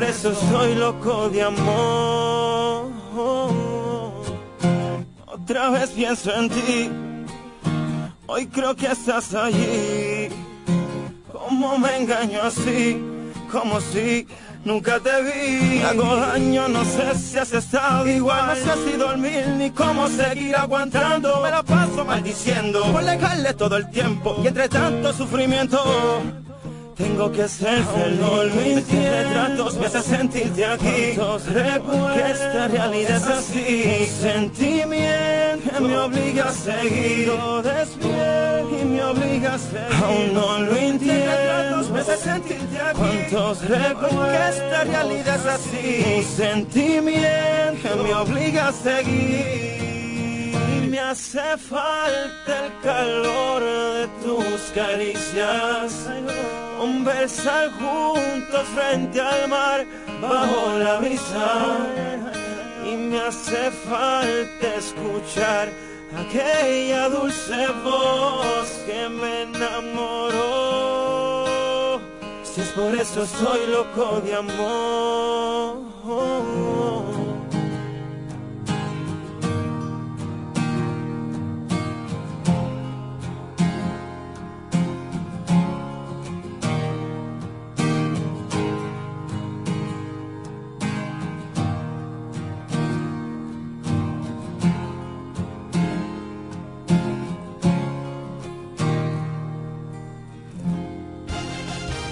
por eso soy loco de amor. Otra vez pienso en ti, hoy creo que estás allí. ¿Cómo me engaño así? Como si nunca te vi. Hago daño, no sé si has estado igual. No sé si dormir ni cómo seguir aguantando. Me la paso maldiciendo por dejarle todo el tiempo y entre tanto sufrimiento. Tengo que ser feliz, mis retratos me hace sentirte aquí. Que esta realidad es así. Sentimiento que me obliga a seguir. Todo y me obliga a seguir. Aún no lo entiendo. me hace sentirte aquí. Cuántos recuerdos que esta realidad es así. Sentimiento que me obliga a seguir me hace falta el calor de tus caricias. Conversar juntos frente al mar bajo la brisa. Y me hace falta escuchar aquella dulce voz que me enamoró. Si es por eso soy loco de amor.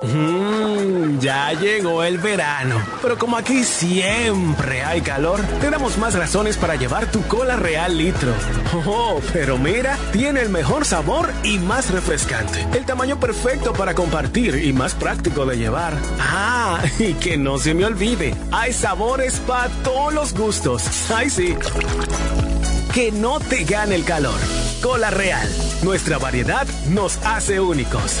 Mmm, ya llegó el verano. Pero como aquí siempre hay calor, te damos más razones para llevar tu cola real litro. Oh, pero mira, tiene el mejor sabor y más refrescante. El tamaño perfecto para compartir y más práctico de llevar. Ah, y que no se me olvide, hay sabores para todos los gustos. Ay, sí. Que no te gane el calor. Cola real. Nuestra variedad nos hace únicos.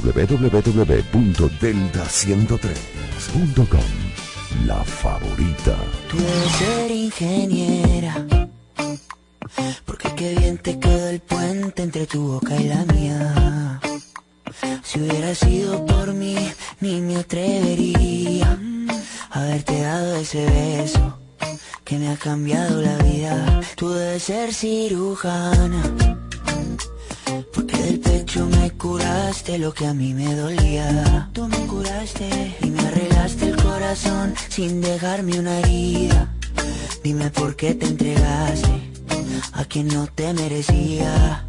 www.delta103.com la favorita. Debes ser ingeniera. Porque qué bien te quedó el puente entre tu boca y la mía. Si hubiera sido por mí, ni me atrevería a haberte dado ese beso que me ha cambiado la vida. Tú debes ser cirujana. Porque del pecho me curaste lo que a mí me dolía. Tú me curaste y me arreglaste el corazón sin dejarme una herida. Dime por qué te entregaste a quien no te merecía.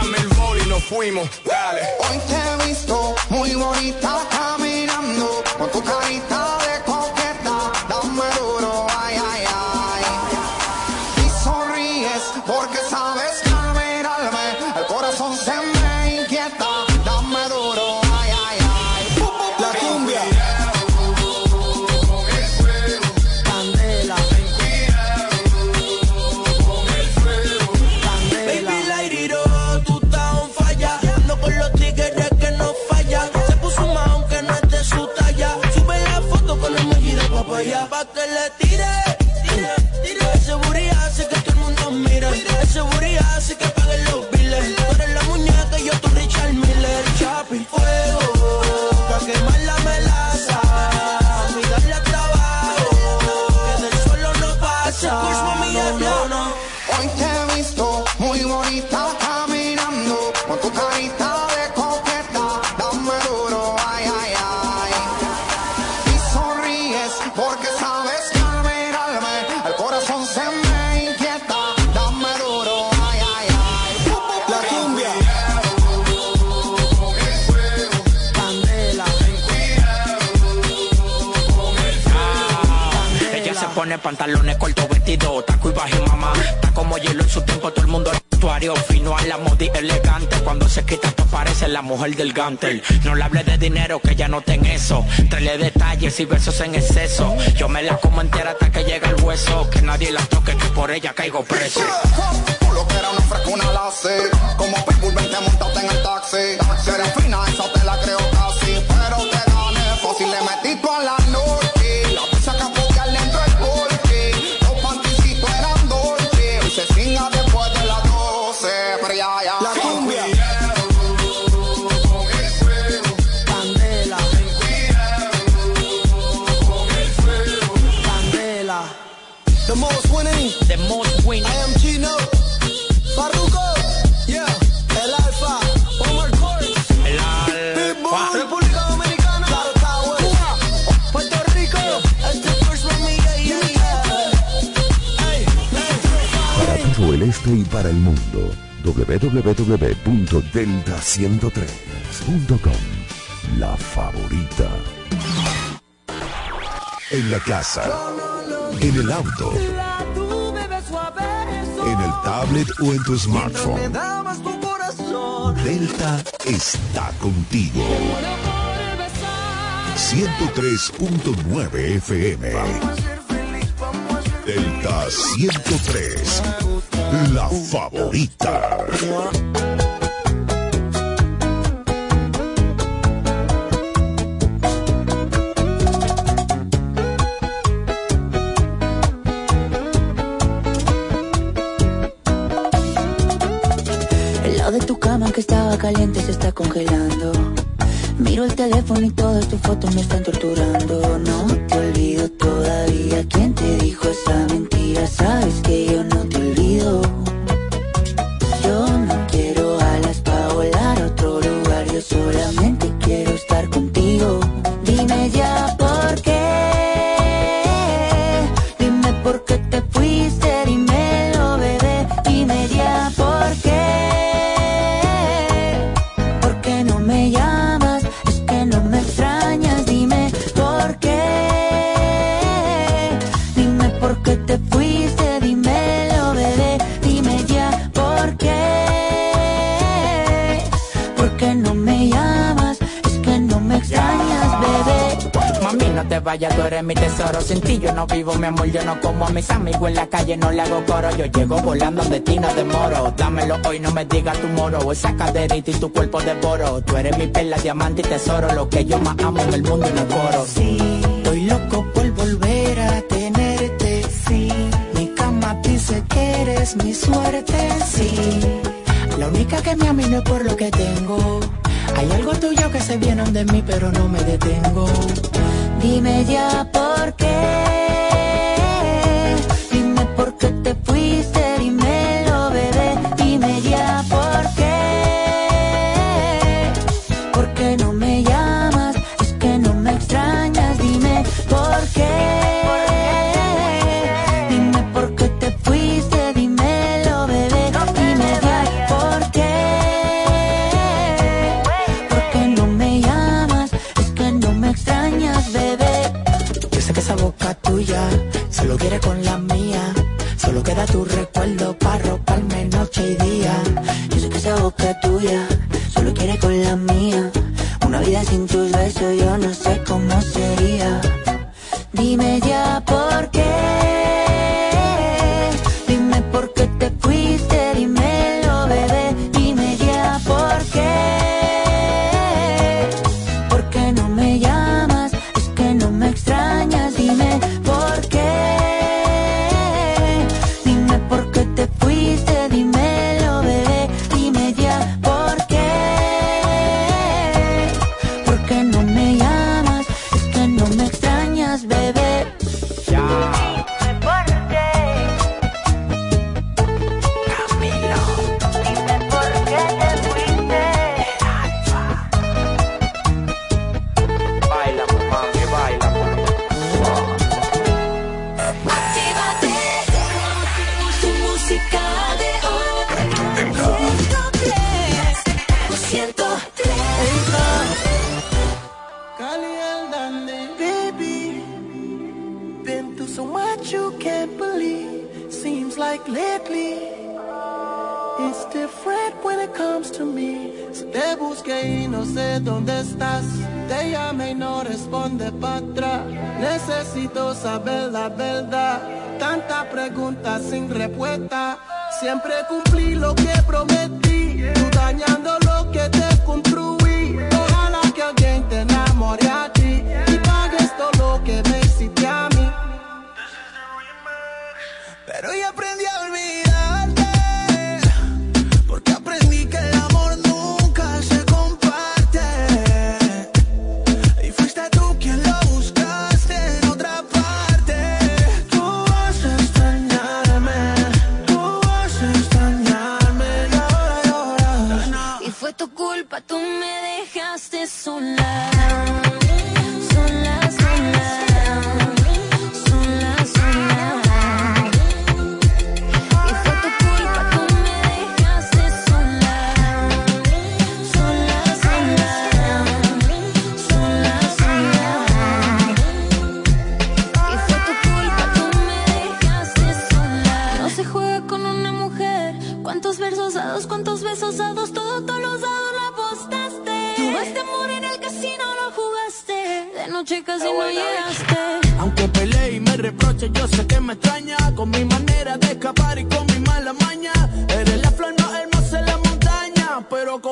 Pásame el bol y nos fuimos, dale. Hoy te he visto muy bonita caminando. pantalones cortos, vestido, taco y baje mamá. Está como hielo en su tiempo, todo el mundo vestuario fino a la moda y elegante. Cuando se quita esto parece la mujer del gantel. No le hable de dinero que ya no ten eso. Trele detalles y besos en exceso. Yo me la como entera hasta que llega el hueso. Que nadie la toque, que por ella caigo preso. Lo que era una fresca, una. Como Pitbull, vente en taxi. Si fina, esa te la creo casi. Pero te gané fácil, le metí a la noche. el mundo. www.delta103.com La favorita. En la casa. En el auto. En el tablet o en tu smartphone. Delta está contigo. 103.9 FM. Delta 103 la favorita. El lado de tu cama que estaba caliente se está congelando. Miro el teléfono y todas tus fotos me están torturando. No te olvido todavía. ¿Quién te dijo esa mentira? Sabes que yo no you. te vayas, tú eres mi tesoro. Sin ti yo no vivo, mi amor, yo no como a mis amigos en la calle, no le hago coro. Yo llego volando de ti, no demoro. Dámelo hoy, no me digas tu moro. Esa caderita y tu cuerpo devoro. Tú eres mi perla, diamante y tesoro. Lo que yo más amo en el mundo y no coro. Sí, estoy loco por volver a tenerte. Sí, mi cama dice que eres mi suerte. Sí, la única que me amino es por lo que tengo. Hay algo tuyo que se viene de mí, pero no me detengo. Dime ya por qué. sin respuesta. Siempre cumplí lo que prometí.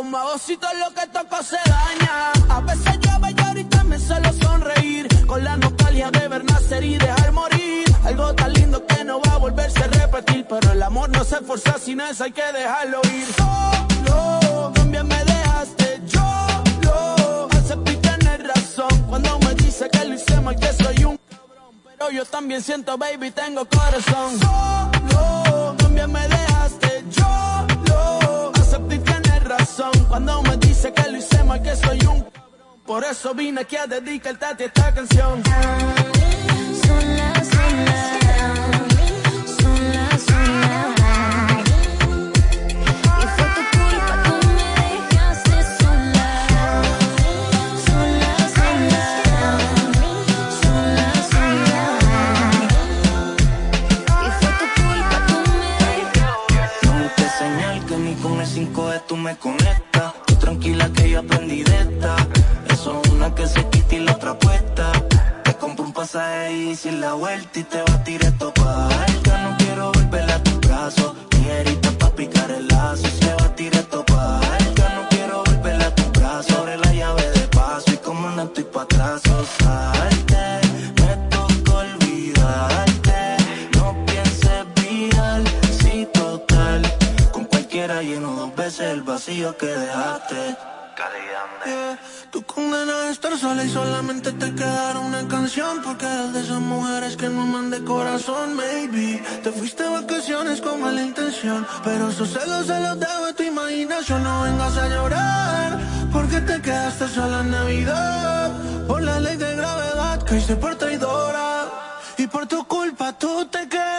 Pero con magosito lo que toco se daña. A veces llueve y ahorita me solo sonreír. Con la nostalgia de ver nacer y dejar morir. Algo tan lindo que no va a volverse a repetir. Pero el amor no se esforza sin eso, hay que dejarlo ir. Solo, también me dejaste. Yo lo acepté y tienes razón. Cuando me dice que lo hice mal, que soy un cabrón. Pero yo también siento, baby, tengo corazón. Solo, también me dejaste. Yo y tienes razón. Cuando me dice que lo hice mal, que soy un. Por eso vine aquí a dedicarte esta canción. Sola, sola, sola, me conectas. Tú tranquila que yo aprendí de esta. Eso es una que se quita y la otra puesta. Te compro un pasaje y sin la vuelta y te va a tirar esto pa' Ya no quiero volver a tus brazos. Tijerita pa' picar el lazo y se va esto pa' Ya no quiero volver a tus brazos. Sobre la llave de paso y como no estoy pa' atrás, o salte. El vacío que dejaste. Yeah. Tú condenas a estar sola y solamente te quedará una canción Porque eres de esas mujeres que no aman de corazón, maybe Te fuiste de vacaciones con mala intención Pero esos celos se los dejo a tu imaginación No vengas a llorar Porque te quedaste sola en Navidad Por la ley de gravedad Caíste por traidora Y por tu culpa tú te quedaste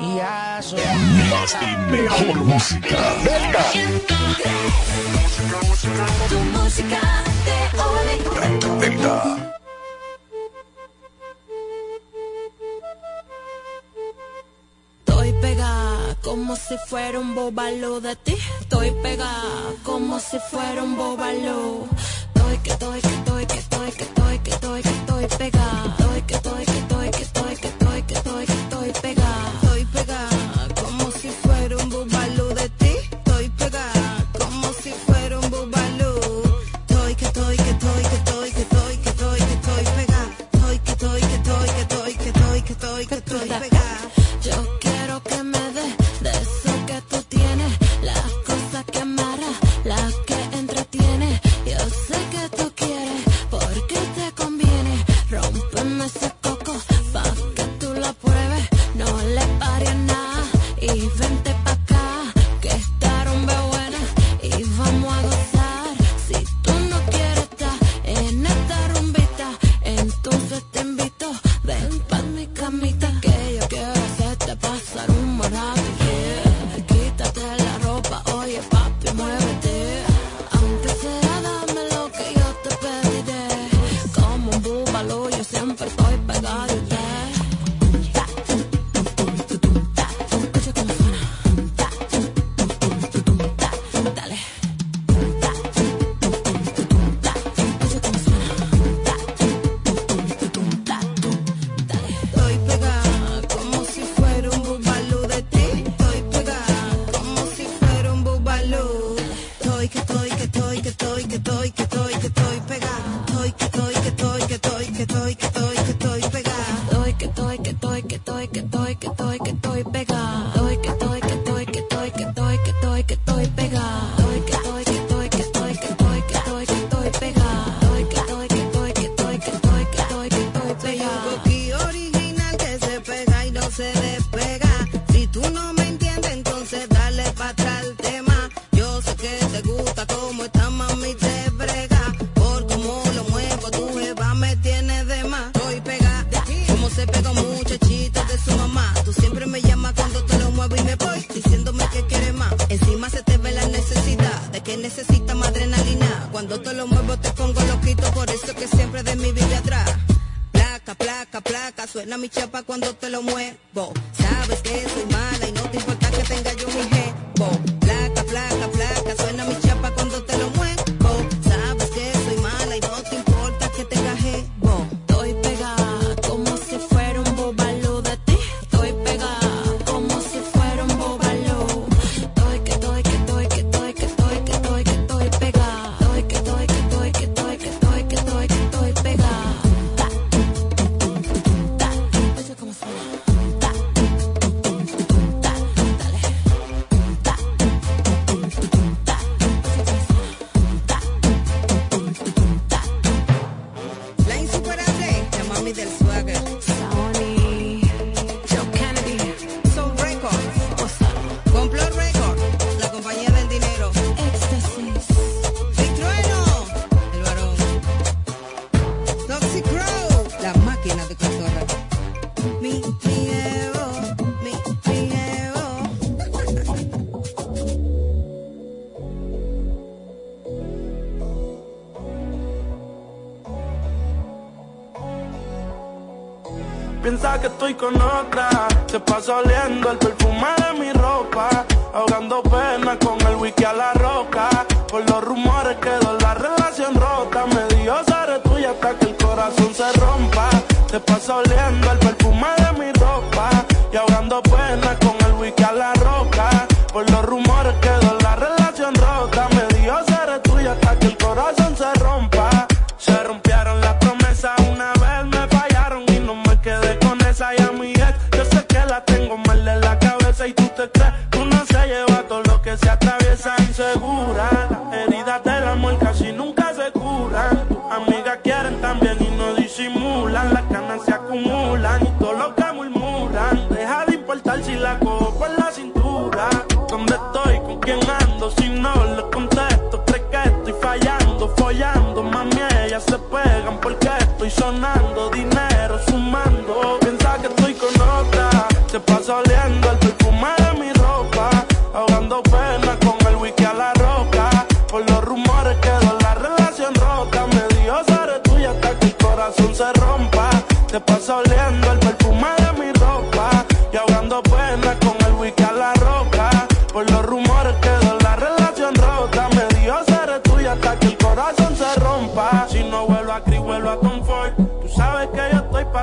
y aso. Más y mejor música. Venga. Tu música de Delta. Estoy pegada como si fuera un bobalo de ti. Estoy pegada como si fuera un bobalo. estoy, que estoy, que estoy, que estoy pegada. Estoy, que estoy, que estoy, que estoy, que estoy, que estoy. estoy, que estoy, que estoy, que estoy, que estoy, que estoy pegada. Estoy, que estoy, que estoy, que estoy, que estoy, que estoy. piensa que estoy con otra. te paso oliendo el perfume de mi ropa, ahogando pena con el wiki a la roca. Por los rumores quedó la relación rota, me dio ser tuya hasta que el corazón se rompa. te paso oliendo el perfume de mi ropa y ahogando pena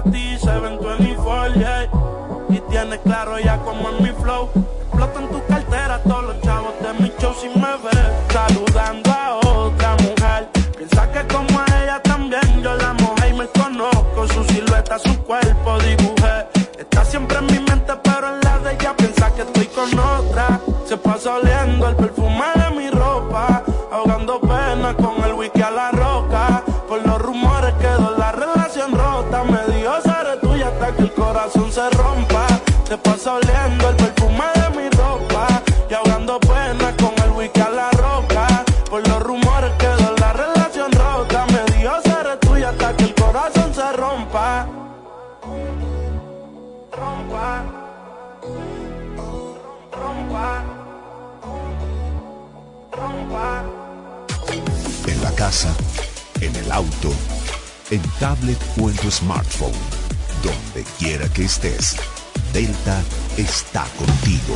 para ti, se ven 24, yeah. Y tienes claro ya cómo corazón se rompa. Se pasa oliendo el perfume de mi ropa y ahogando pena con el wiki a la roca. Por los rumores quedó la relación rota. Me dio ser tuya hasta que el corazón se rompa. Rompa. Rompa. Rompa. En la casa, en el auto, en tablet o en tu smartphone donde quiera que estés. Delta está contigo.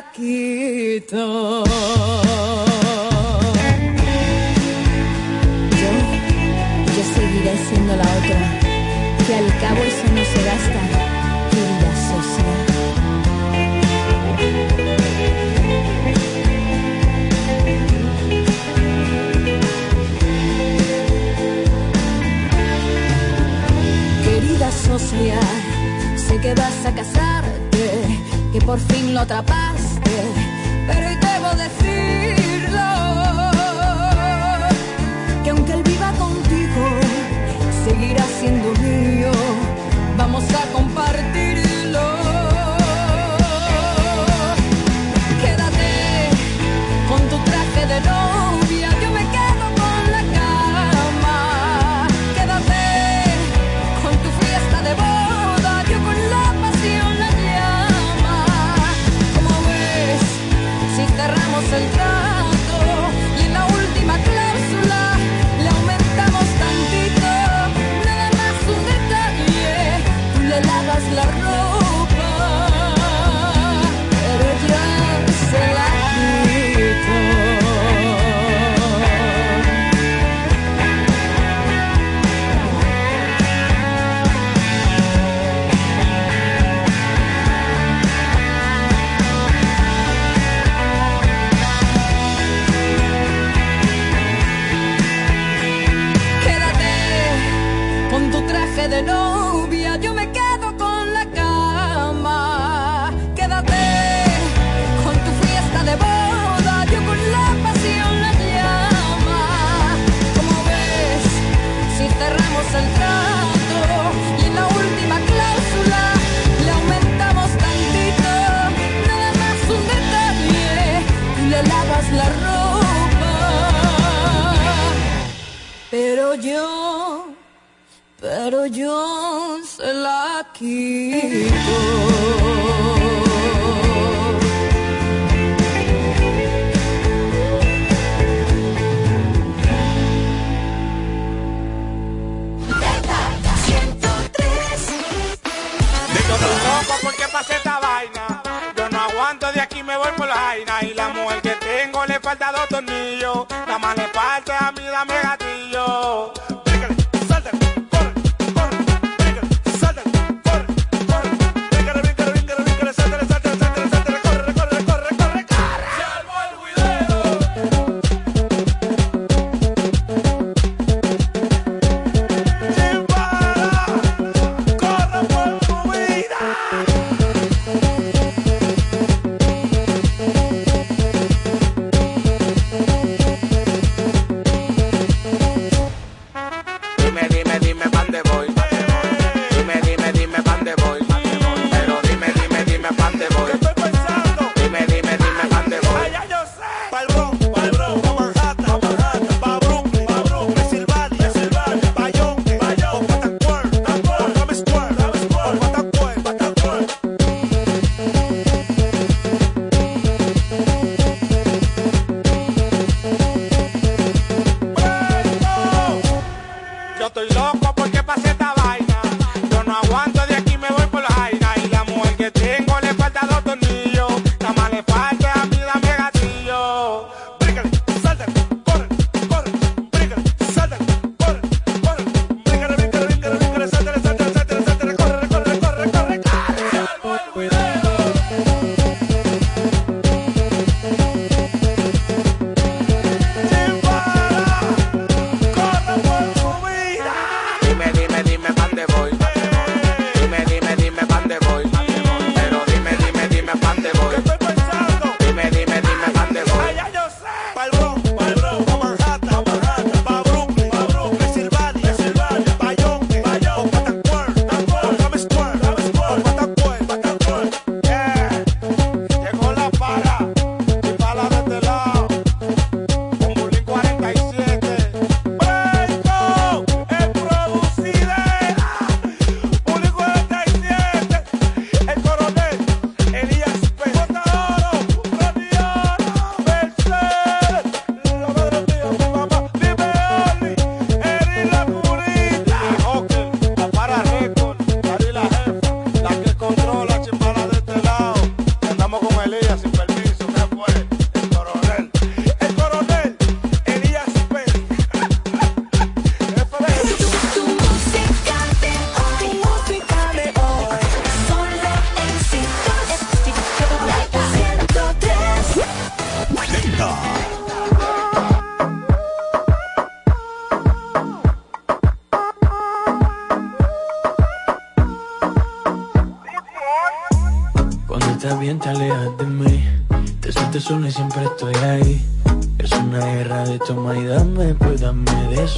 taquito. Yo, yo seguiré siendo la otra, que al cabo eso no se gasta, querida sociedad. Querida sociedad, sé que vas a casarte, que por fin lo atrapas viva contigo seguirá siendo mío. Vamos a compartir.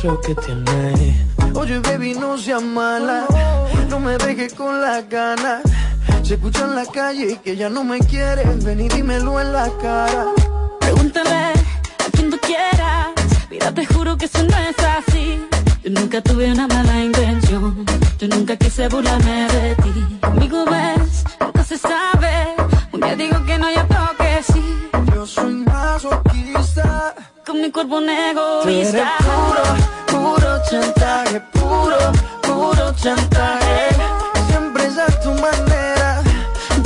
Eso que tienes Oye, baby, no seas mala. No me dejes con las ganas. Se escucha en la calle que ya no me quieres. Ven y dímelo en la cara. Pregúntale a quien tú quieras. Mira, te juro que eso no es así. Yo nunca tuve una mala intención. Yo nunca quise burlarme de ti. Conmigo ves, nunca se sabe. Un día digo que no, y otro que sí. Yo soy masoquista. Con mi cuerpo un Tú eres egoísta. puro, puro chantaje. Puro, puro chantaje. Siempre es a tu manera.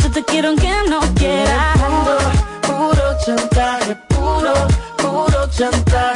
Yo te quiero aunque no quieras. Puro, puro chantaje. Puro, puro chantaje.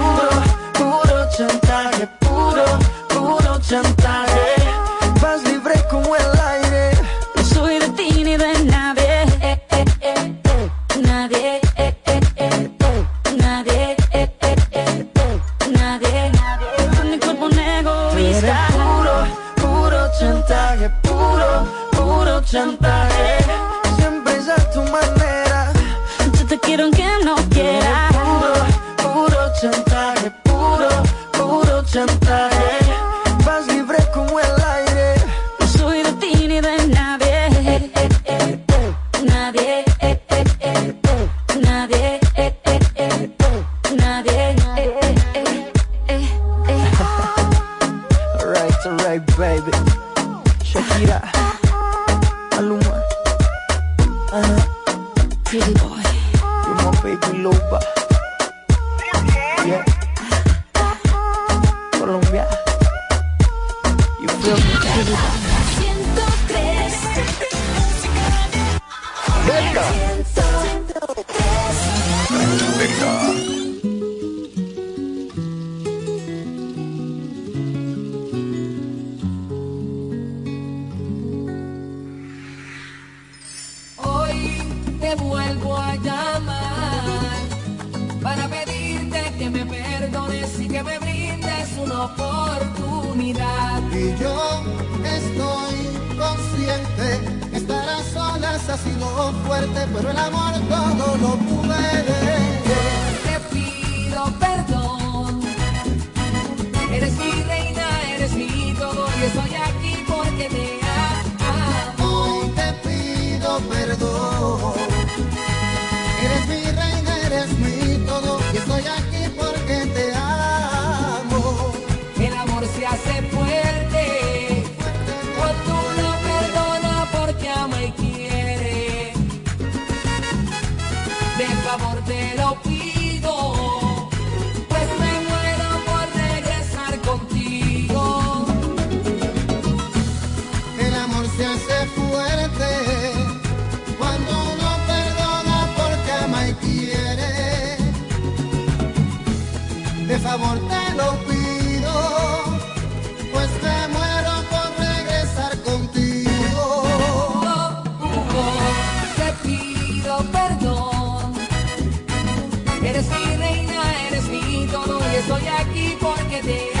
chantaje. Vas libre como el aire. No soy de ti ni de nadie. Eh, eh, eh, nadie. Nadie, nadie, con mi cuerpo un egoísta. Puro, puro chantaje, puro, puro chantaje. Siempre es a tu manera. Yo te quiero aunque no quieras. de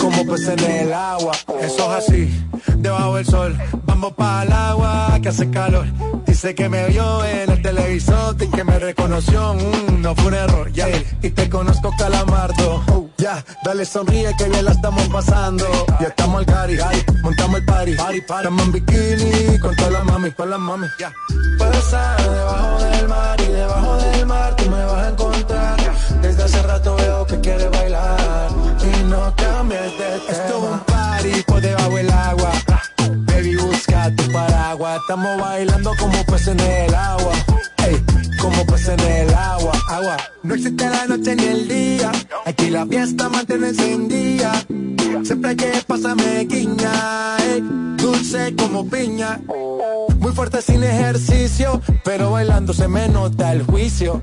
como peces en el agua. Eso es así, debajo del sol. Vamos para el agua que hace calor. Dice que me vio en el televisor y que me reconoció. mm, no fue un error, ya. Y te conozco, calamardo. Oh, ya, dale sonríe que bien la estamos pasando. Ya estamos al cari, montamos el party. party, Estamos en bikini con todas las mami, con las mami. Ya. Pasa debajo del mar y debajo del mar tú me vas a encontrar. Desde hace rato veo que quieres bailar y no cambies de tema. Es un party por debajo del agua. Baby, busca tu paraguas. Estamos bailando como peces en el agua. Ey, como peces en el agua, agua. No existe la noche ni el día. Aquí la fiesta mantiene encendida. Siempre hay que pasarme guiña. ey, dulce como piña. Muy fuerte sin ejercicio, pero bailando se me nota el juicio.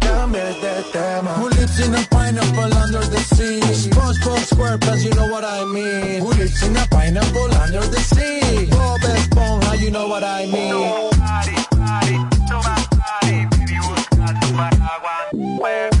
cambies tema. Who lives in a pineapple under the sea? SpongeBob SquarePants, you know what I mean. Who lives in a pineapple under the sea? Bob Esponja, you know what I mean. Shit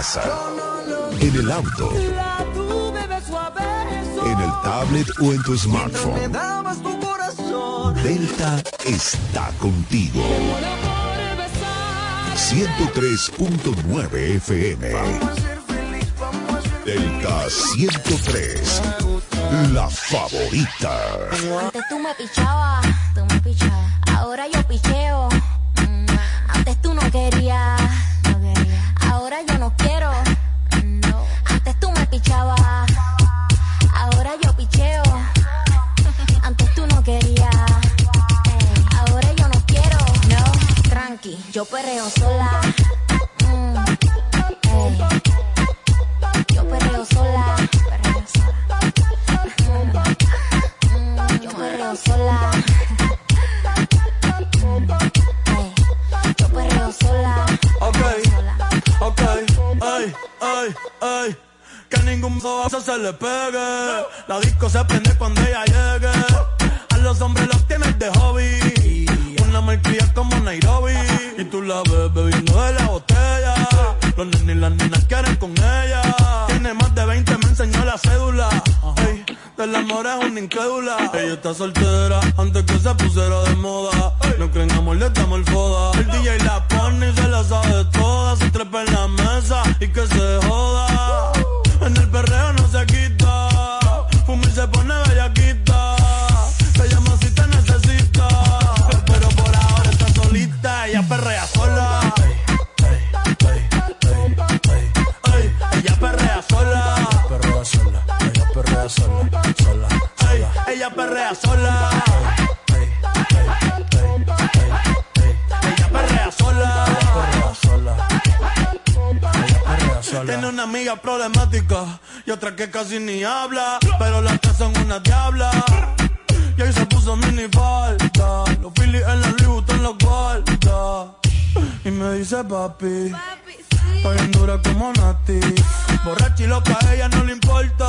Casa, en el auto, en el tablet o en tu smartphone. Delta está contigo. 103.9 FM. Delta 103, la favorita. Antes tú me pichabas. Bozo se le pegue. La disco se prende cuando ella llegue. A los hombres los tienes de hobby. Una malcria como Nairobi. Y tú la ves bebiendo de la botella. Los nenes y las nenas quieren con ella. Tiene más de 20, me enseñó la cédula. Ey, del amor es una incrédula. Ella está soltera antes que se pusiera de moda. No creen amor, le damos el foda. El DJ la pone y se la sabe toda. Se trepa en la mesa y que se joda. En el perreo ella perrea sola. Ella perrea sola. Perrea sola. Tiene una amiga problemática y otra que casi ni habla, pero las tres son una diabla. Y ahí se puso mini falta, los Phillies en la Louis Vuitton los guarda. Y me dice papi, está bien dura como Nati. Borracha y loca, a ella no le importa.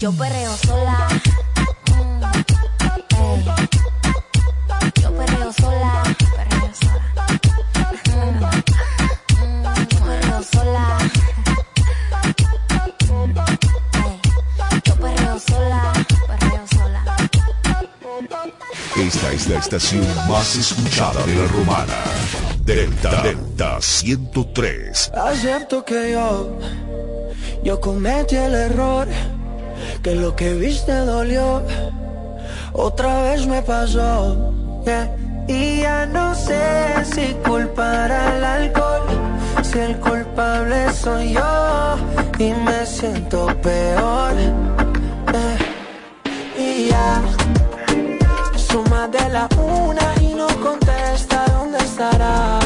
yo perreo sola. Mm, ey. Yo perreo sola. Perreo sola. Mm, Yo perreo sola. Ey, Yo perreo sola. Perreo sola. Esta es la estación más escuchada de la romana. Delta Delta 103. Acepto que yo, yo cometí el error, que lo que viste dolió, otra vez me pasó. Y ya no sé si culpar al alcohol, si el culpable soy yo, y me siento peor. Y ya, más de la una y no contesta dónde estará.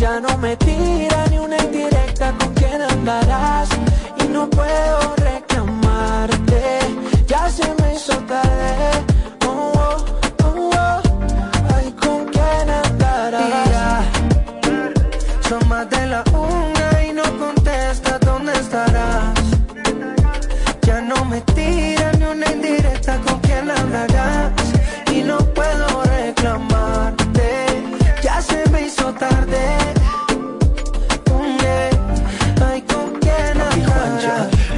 Ya no me tira ni una indirecta con quién andarás. Y no puedo ya se me hizo tarde.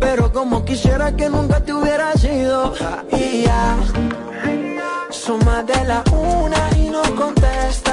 pero como quisiera que nunca te hubiera sido. Y ya Son más de la una y no contesta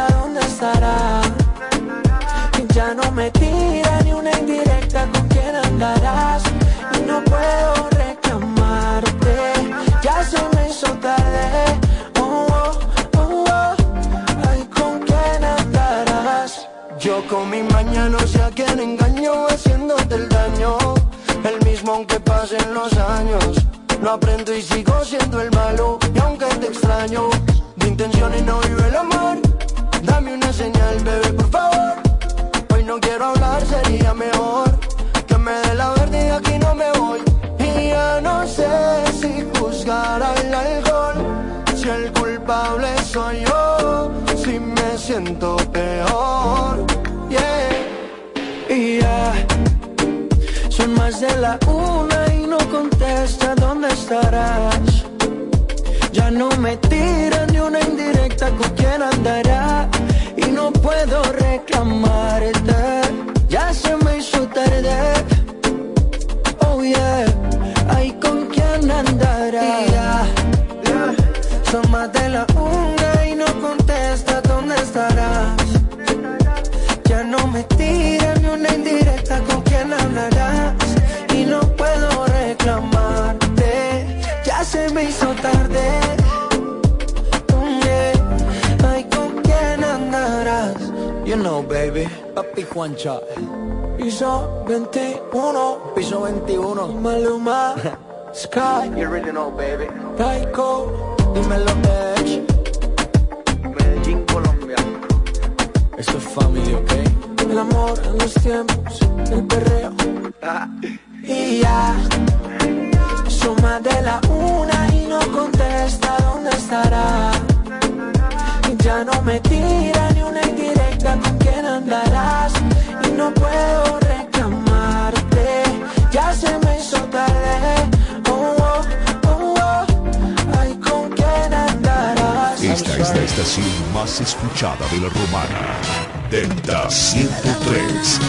más escuchada de la romana. Delta 103.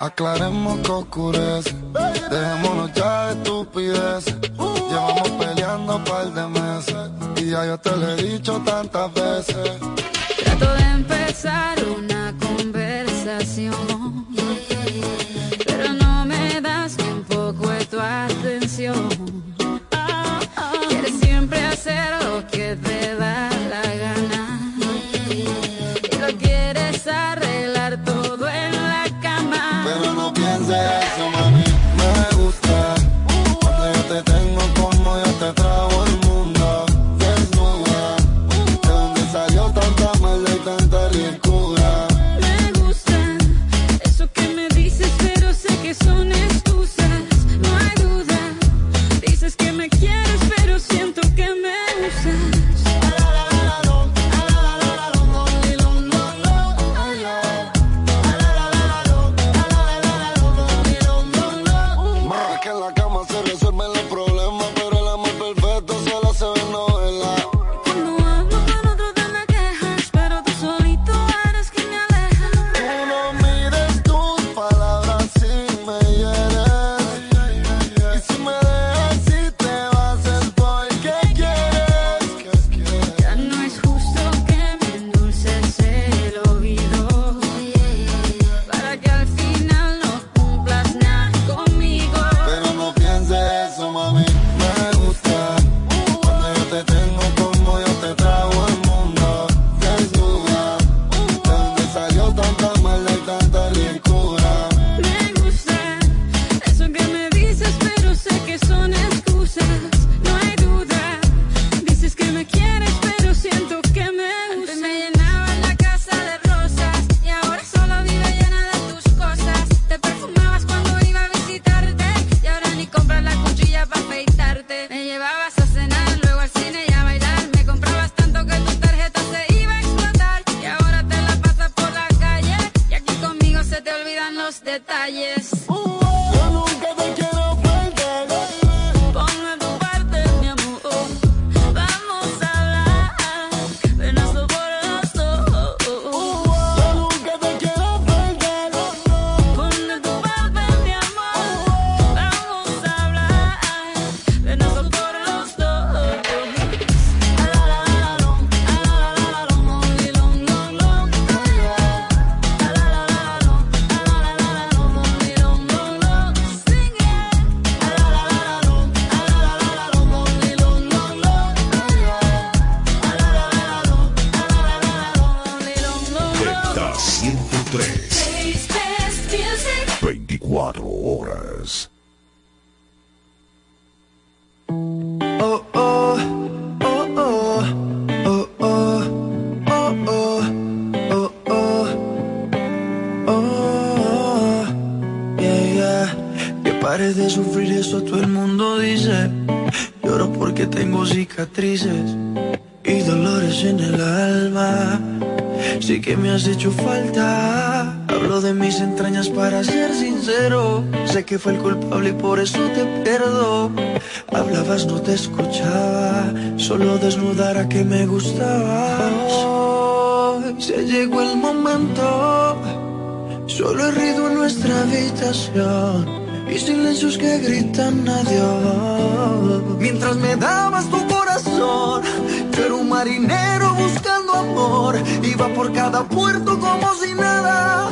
Aclaremos que oscurece, dejémonos ya de estupideces. Llevamos peleando un par de meses y ya yo te lo he dicho tantas veces. Trato de empezar que fue el culpable y por eso te pierdo. Hablabas, no te escuchaba. Solo desnudar a que me gustabas. Hoy se llegó el momento. Solo he ruido en nuestra habitación. Y silencios que gritan adiós. Mientras me dabas tu corazón, yo era un marinero buscando amor. Iba por cada puerto como si nada.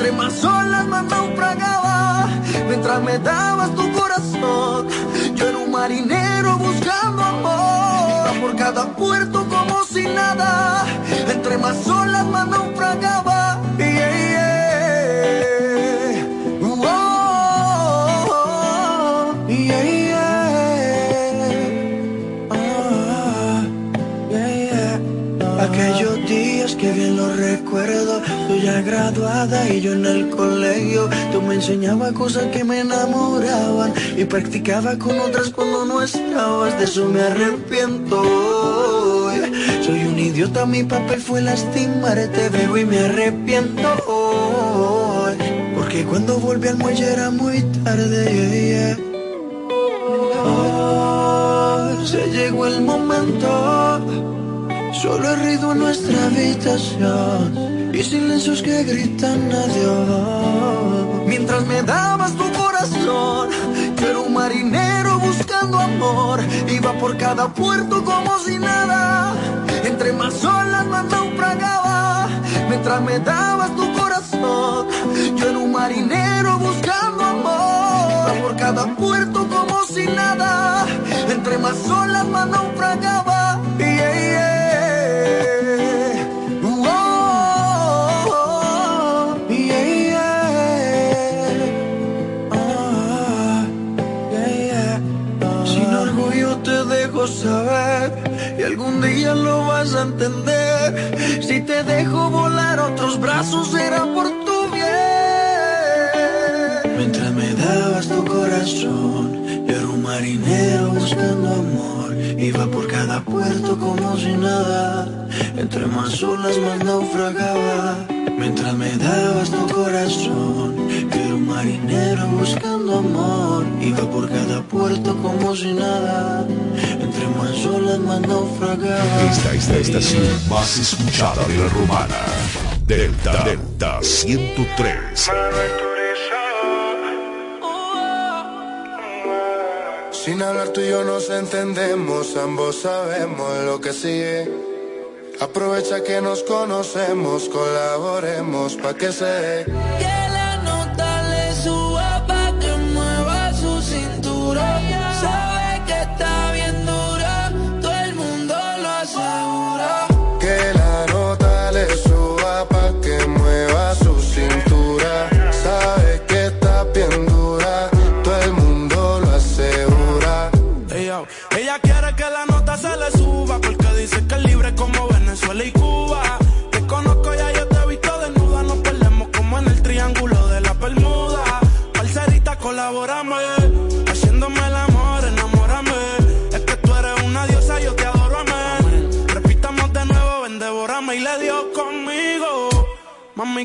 Entre más olas más naufragaba. Mientras me dabas tu corazón, yo era un marinero buscando amor. Por cada puerto como si nada. Entre más olas más naufragaba. Yeah, yeah. Oh. Ah, yeah. Aquellos días que bien los recuerdo, tú ya graduada y yo en el colegio. Tú me enseñabas cosas que me enamoraban y practicaba con otras cuando no estabas. De eso me arrepiento. Soy un idiota, mi papel fue lastimarte, veo y me arrepiento. Porque cuando volví al muelle era muy tarde. se llegó el momento. Solo he ruido en nuestra habitación y silencios que gritan adiós. Mientras me dabas tu corazón, yo era un marinero buscando amor. Iba por cada puerto como si nada. Entre más olas más naufragaba. Mientras me dabas tu corazón, yo era un marinero buscando amor. Iba por cada puerto como si nada. Entre más olas más naufragaba. Y algún día lo vas a entender. Si te dejo volar otros brazos será por tu bien. Mientras me dabas tu corazón, yo era un marinero buscando amor. Iba por cada puerto como si nada. Entre más olas más naufragaba. Mientras me dabas tu corazón, yo era un marinero buscando amor. Iba por cada puerto como si nada. Más. Esta es la estación más escuchada de la romana. Delta Delta 103. Sin hablar tú y yo nos entendemos, ambos sabemos lo que sigue. Aprovecha que nos conocemos, colaboremos pa' que se.